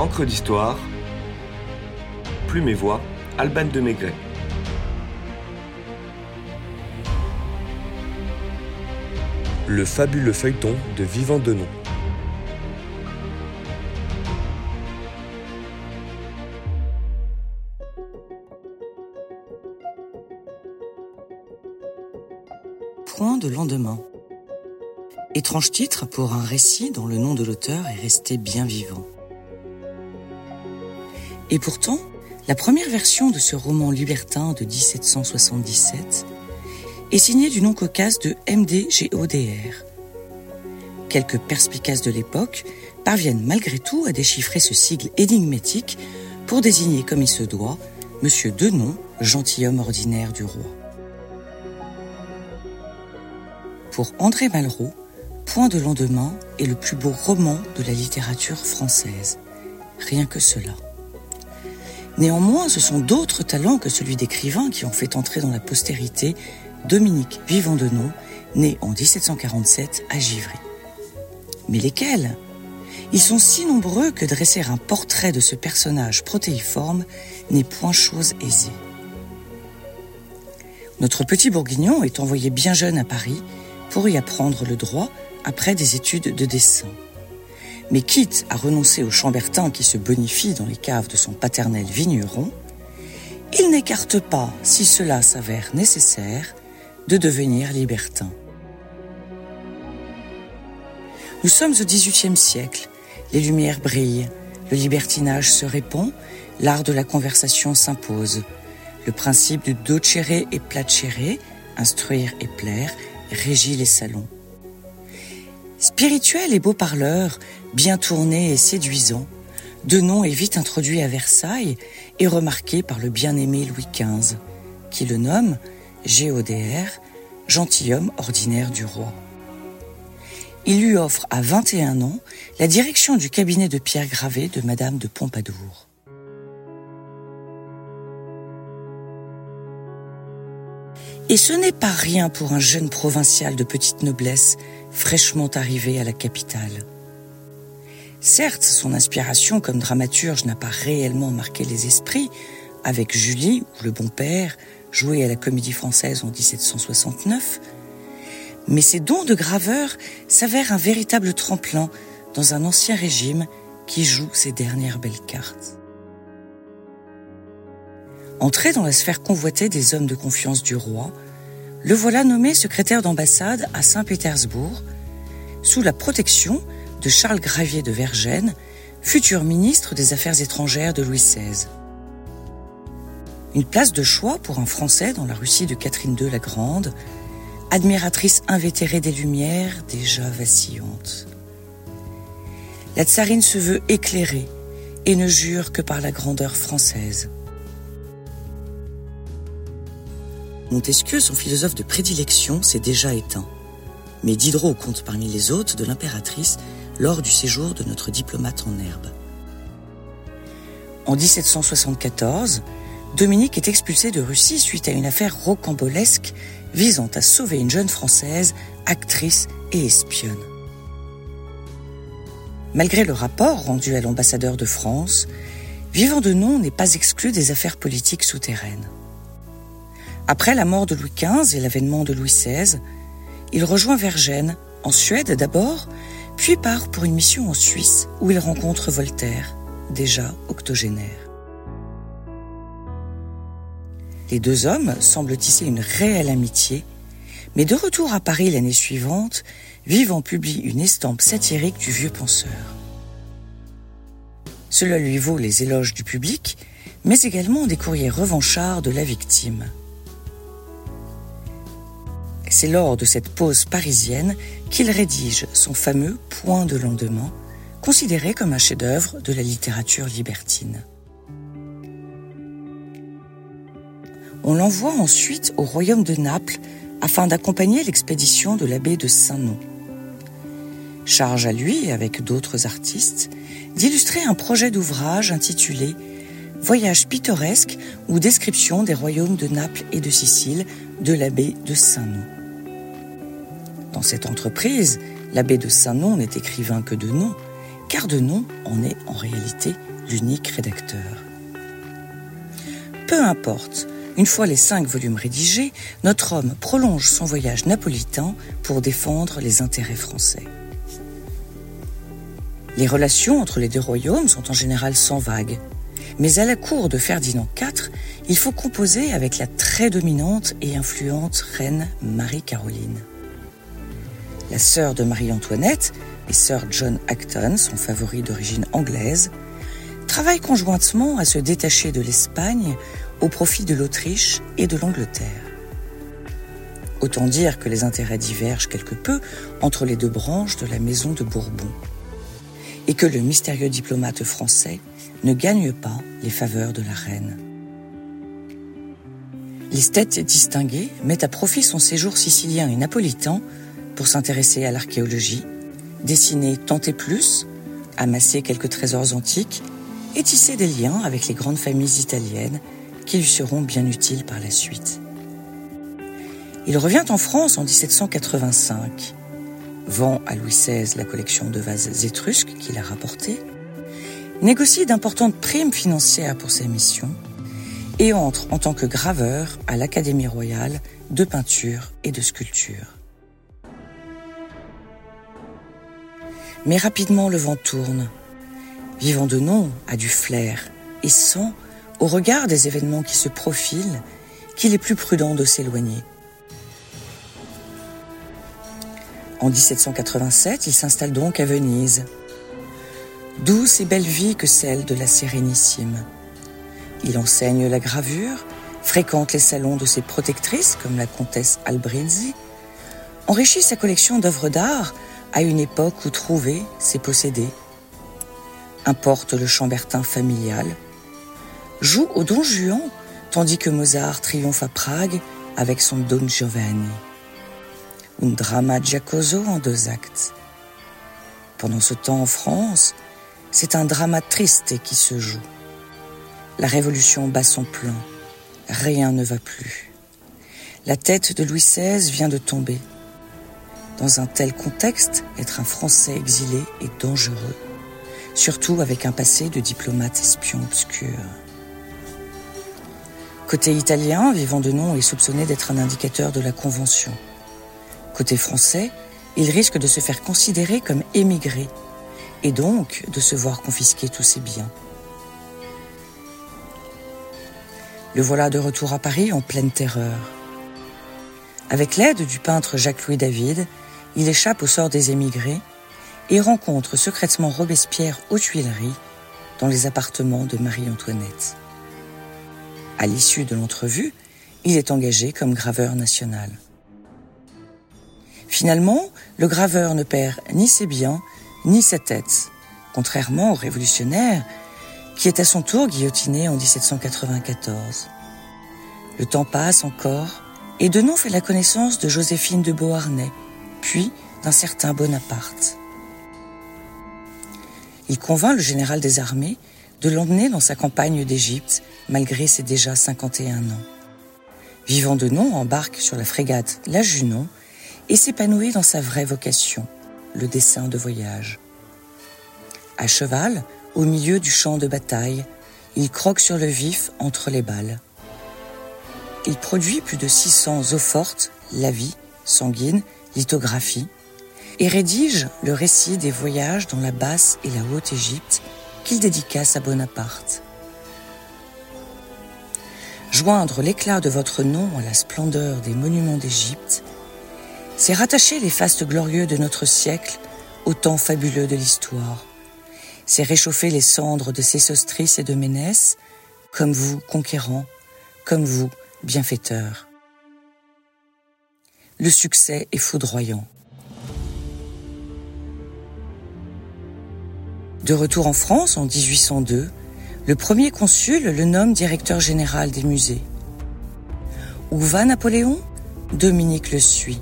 Encre d'histoire, Plume et Voix, Alban de Maigret. Le fabuleux feuilleton de Vivant Denon. Point de lendemain. Étrange titre pour un récit dont le nom de l'auteur est resté bien vivant. Et pourtant, la première version de ce roman libertin de 1777 est signée du nom cocasse de MDGODR. Quelques perspicaces de l'époque parviennent malgré tout à déchiffrer ce sigle énigmatique pour désigner comme il se doit Monsieur Denon, gentilhomme ordinaire du roi. Pour André Malraux, Point de lendemain est le plus beau roman de la littérature française. Rien que cela. Néanmoins, ce sont d'autres talents que celui d'écrivain qui ont fait entrer dans la postérité Dominique Vivant né en 1747 à Givry. Mais lesquels? Ils sont si nombreux que dresser un portrait de ce personnage protéiforme n'est point chose aisée. Notre petit bourguignon est envoyé bien jeune à Paris pour y apprendre le droit après des études de dessin. Mais quitte à renoncer au chambertin qui se bonifie dans les caves de son paternel vigneron, il n'écarte pas, si cela s'avère nécessaire, de devenir libertin. Nous sommes au XVIIIe siècle, les lumières brillent, le libertinage se répand, l'art de la conversation s'impose. Le principe du docere et placere, instruire et plaire, régit les salons. Spirituel et beau parleur, bien tourné et séduisant, Denon est vite introduit à Versailles et remarqué par le bien-aimé Louis XV, qui le nomme GODR, gentilhomme ordinaire du roi. Il lui offre à 21 ans la direction du cabinet de pierre gravée de Madame de Pompadour. Et ce n'est pas rien pour un jeune provincial de petite noblesse fraîchement arrivé à la capitale. Certes, son inspiration comme dramaturge n'a pas réellement marqué les esprits, avec Julie ou Le Bon Père, joué à la Comédie Française en 1769, mais ses dons de graveur s'avèrent un véritable tremplin dans un ancien régime qui joue ses dernières belles cartes. Entré dans la sphère convoitée des hommes de confiance du roi, le voilà nommé secrétaire d'ambassade à Saint-Pétersbourg, sous la protection de Charles Gravier de Vergennes, futur ministre des Affaires étrangères de Louis XVI. Une place de choix pour un Français dans la Russie de Catherine II la Grande, admiratrice invétérée des Lumières déjà vacillante. La tsarine se veut éclairée et ne jure que par la grandeur française. Montesquieu, son philosophe de prédilection, s'est déjà éteint. Mais Diderot compte parmi les hôtes de l'impératrice lors du séjour de notre diplomate en herbe. En 1774, Dominique est expulsé de Russie suite à une affaire rocambolesque visant à sauver une jeune Française, actrice et espionne. Malgré le rapport rendu à l'ambassadeur de France, Vivant de Nom n'est pas exclu des affaires politiques souterraines. Après la mort de Louis XV et l'avènement de Louis XVI, il rejoint Vergennes, en Suède d'abord, puis part pour une mission en Suisse où il rencontre Voltaire, déjà octogénaire. Les deux hommes semblent tisser une réelle amitié, mais de retour à Paris l'année suivante, Vivant publie une estampe satirique du vieux penseur. Cela lui vaut les éloges du public, mais également des courriers revanchards de la victime. C'est lors de cette pause parisienne qu'il rédige son fameux Point de lendemain, considéré comme un chef-d'œuvre de la littérature libertine. On l'envoie ensuite au royaume de Naples afin d'accompagner l'expédition de l'abbé de Saint-Nom. Charge à lui, avec d'autres artistes, d'illustrer un projet d'ouvrage intitulé Voyage pittoresque ou description des royaumes de Naples et de Sicile de l'abbé de Saint-Nom. Dans cette entreprise, l'abbé de Saint-Nom n'est écrivain que de nom, car de nom en est en réalité d'unique rédacteur. Peu importe, une fois les cinq volumes rédigés, notre homme prolonge son voyage napolitain pour défendre les intérêts français. Les relations entre les deux royaumes sont en général sans vague, mais à la cour de Ferdinand IV, il faut composer avec la très dominante et influente reine Marie-Caroline. La sœur de Marie-Antoinette et sœur John Acton, son favori d'origine anglaise, travaillent conjointement à se détacher de l'Espagne au profit de l'Autriche et de l'Angleterre. Autant dire que les intérêts divergent quelque peu entre les deux branches de la maison de Bourbon, et que le mystérieux diplomate français ne gagne pas les faveurs de la reine. L'esthète distingué met à profit son séjour sicilien et napolitain pour s'intéresser à l'archéologie, dessiner tant et plus, amasser quelques trésors antiques et tisser des liens avec les grandes familles italiennes qui lui seront bien utiles par la suite. Il revient en France en 1785, vend à Louis XVI la collection de vases étrusques qu'il a rapportés, négocie d'importantes primes financières pour ses missions et entre en tant que graveur à l'Académie royale de peinture et de sculpture. Mais rapidement le vent tourne. Vivant de nom a du flair et sent au regard des événements qui se profilent, qu'il est plus prudent de s'éloigner. En 1787, il s'installe donc à Venise. Douce et belle vie que celle de la Sérénissime. Il enseigne la gravure, fréquente les salons de ses protectrices comme la comtesse Albrizzi, enrichit sa collection d'œuvres d'art à une époque où trouver, c'est posséder. Importe le chambertin familial, joue au Don Juan, tandis que Mozart triomphe à Prague avec son Don Giovanni. Un drama giacoso en deux actes. Pendant ce temps en France, c'est un drama triste qui se joue. La révolution bat son plein. Rien ne va plus. La tête de Louis XVI vient de tomber. Dans un tel contexte, être un Français exilé est dangereux, surtout avec un passé de diplomate espion obscur. Côté italien, Vivant de Nom est soupçonné d'être un indicateur de la Convention. Côté français, il risque de se faire considérer comme émigré et donc de se voir confisquer tous ses biens. Le voilà de retour à Paris en pleine terreur. Avec l'aide du peintre Jacques-Louis David, il échappe au sort des émigrés et rencontre secrètement Robespierre aux Tuileries dans les appartements de Marie-Antoinette. À l'issue de l'entrevue, il est engagé comme graveur national. Finalement, le graveur ne perd ni ses biens, ni sa tête, contrairement au révolutionnaire qui est à son tour guillotiné en 1794. Le temps passe encore et Denon fait la connaissance de Joséphine de Beauharnais, puis d'un certain Bonaparte. Il convainc le général des armées de l'emmener dans sa campagne d'Égypte, malgré ses déjà 51 ans. Vivant de nom embarque sur la frégate La Junon et s'épanouit dans sa vraie vocation, le dessin de voyage. À cheval, au milieu du champ de bataille, il croque sur le vif entre les balles. Il produit plus de 600 eaux fortes, la vie, sanguine, lithographie, et rédige le récit des voyages dans la basse et la haute Égypte qu'il dédicace à Bonaparte. Joindre l'éclat de votre nom à la splendeur des monuments d'Égypte, c'est rattacher les fastes glorieux de notre siècle au temps fabuleux de l'histoire. C'est réchauffer les cendres de Sésostris et de Ménès, comme vous, conquérants, comme vous, bienfaiteurs. Le succès est foudroyant. De retour en France en 1802, le premier consul le nomme directeur général des musées. Où va Napoléon? Dominique le suit.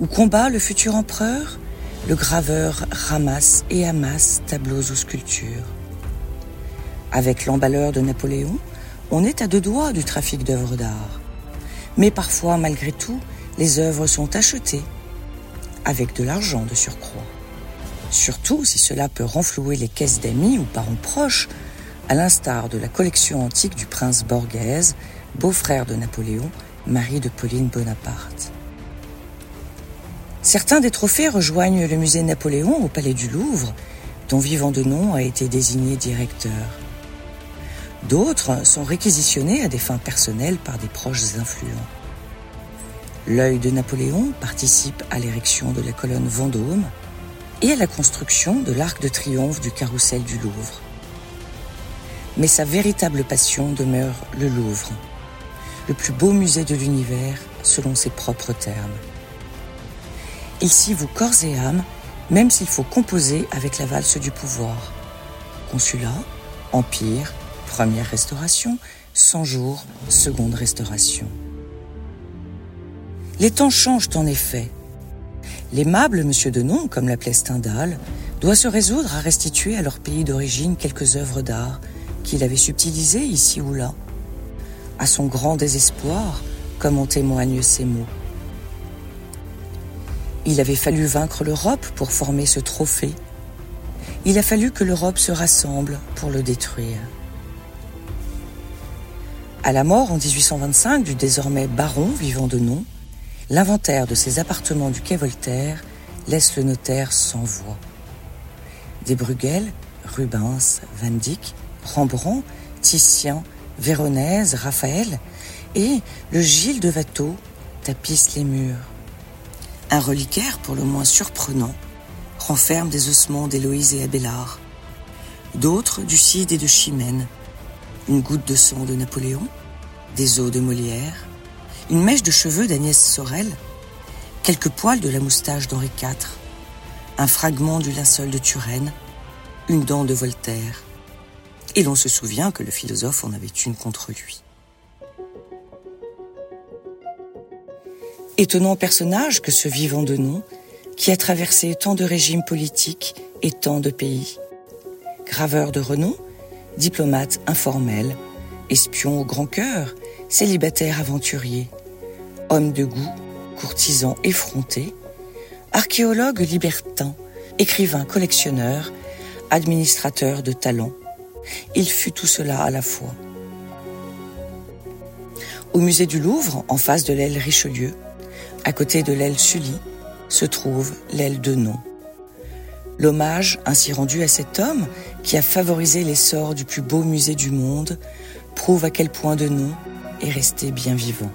Où combat le futur empereur? Le graveur ramasse et amasse tableaux ou sculptures. Avec l'emballeur de Napoléon, on est à deux doigts du trafic d'œuvres d'art. Mais parfois, malgré tout, les œuvres sont achetées, avec de l'argent de surcroît surtout si cela peut renflouer les caisses d'amis ou parents proches, à l'instar de la collection antique du prince Borghese, beau-frère de Napoléon, mari de Pauline Bonaparte. Certains des trophées rejoignent le musée Napoléon au Palais du Louvre, dont Vivant de Nom a été désigné directeur. D'autres sont réquisitionnés à des fins personnelles par des proches influents. L'œil de Napoléon participe à l'érection de la colonne Vendôme et à la construction de l'arc de triomphe du carrousel du Louvre. Mais sa véritable passion demeure le Louvre, le plus beau musée de l'univers selon ses propres termes. Il s'y corps et âme, même s'il faut composer avec la valse du pouvoir. Consulat, empire, première restauration, 100 jours, seconde restauration. Les temps changent en effet. L'aimable Monsieur Denon, comme l'appelait Stendhal, doit se résoudre à restituer à leur pays d'origine quelques œuvres d'art qu'il avait subtilisées ici ou là. À son grand désespoir, comme en témoignent ces mots. Il avait fallu vaincre l'Europe pour former ce trophée. Il a fallu que l'Europe se rassemble pour le détruire. À la mort en 1825 du désormais baron vivant de nom, L'inventaire de ces appartements du quai Voltaire laisse le notaire sans voix. Des Bruegel, Rubens, Van Dyck, Rembrandt, Titien, Véronèse, Raphaël et le Gilles de Watteau tapissent les murs. Un reliquaire pour le moins surprenant renferme des ossements d'Héloïse et Abélard, d'autres du Cid et de Chimène, une goutte de sang de Napoléon, des os de Molière, une mèche de cheveux d'Agnès Sorel, quelques poils de la moustache d'Henri IV, un fragment du linceul de Turenne, une dent de Voltaire. Et l'on se souvient que le philosophe en avait une contre lui. Étonnant personnage que ce vivant de nom, qui a traversé tant de régimes politiques et tant de pays. Graveur de renom, diplomate informel, espion au grand cœur, célibataire aventurier, homme de goût, courtisan effronté, archéologue libertin, écrivain collectionneur, administrateur de talent. Il fut tout cela à la fois. Au musée du Louvre, en face de l'aile Richelieu, à côté de l'aile Sully, se trouve l'aile de Nom. L'hommage ainsi rendu à cet homme qui a favorisé l'essor du plus beau musée du monde prouve à quel point de Nom est resté bien vivant.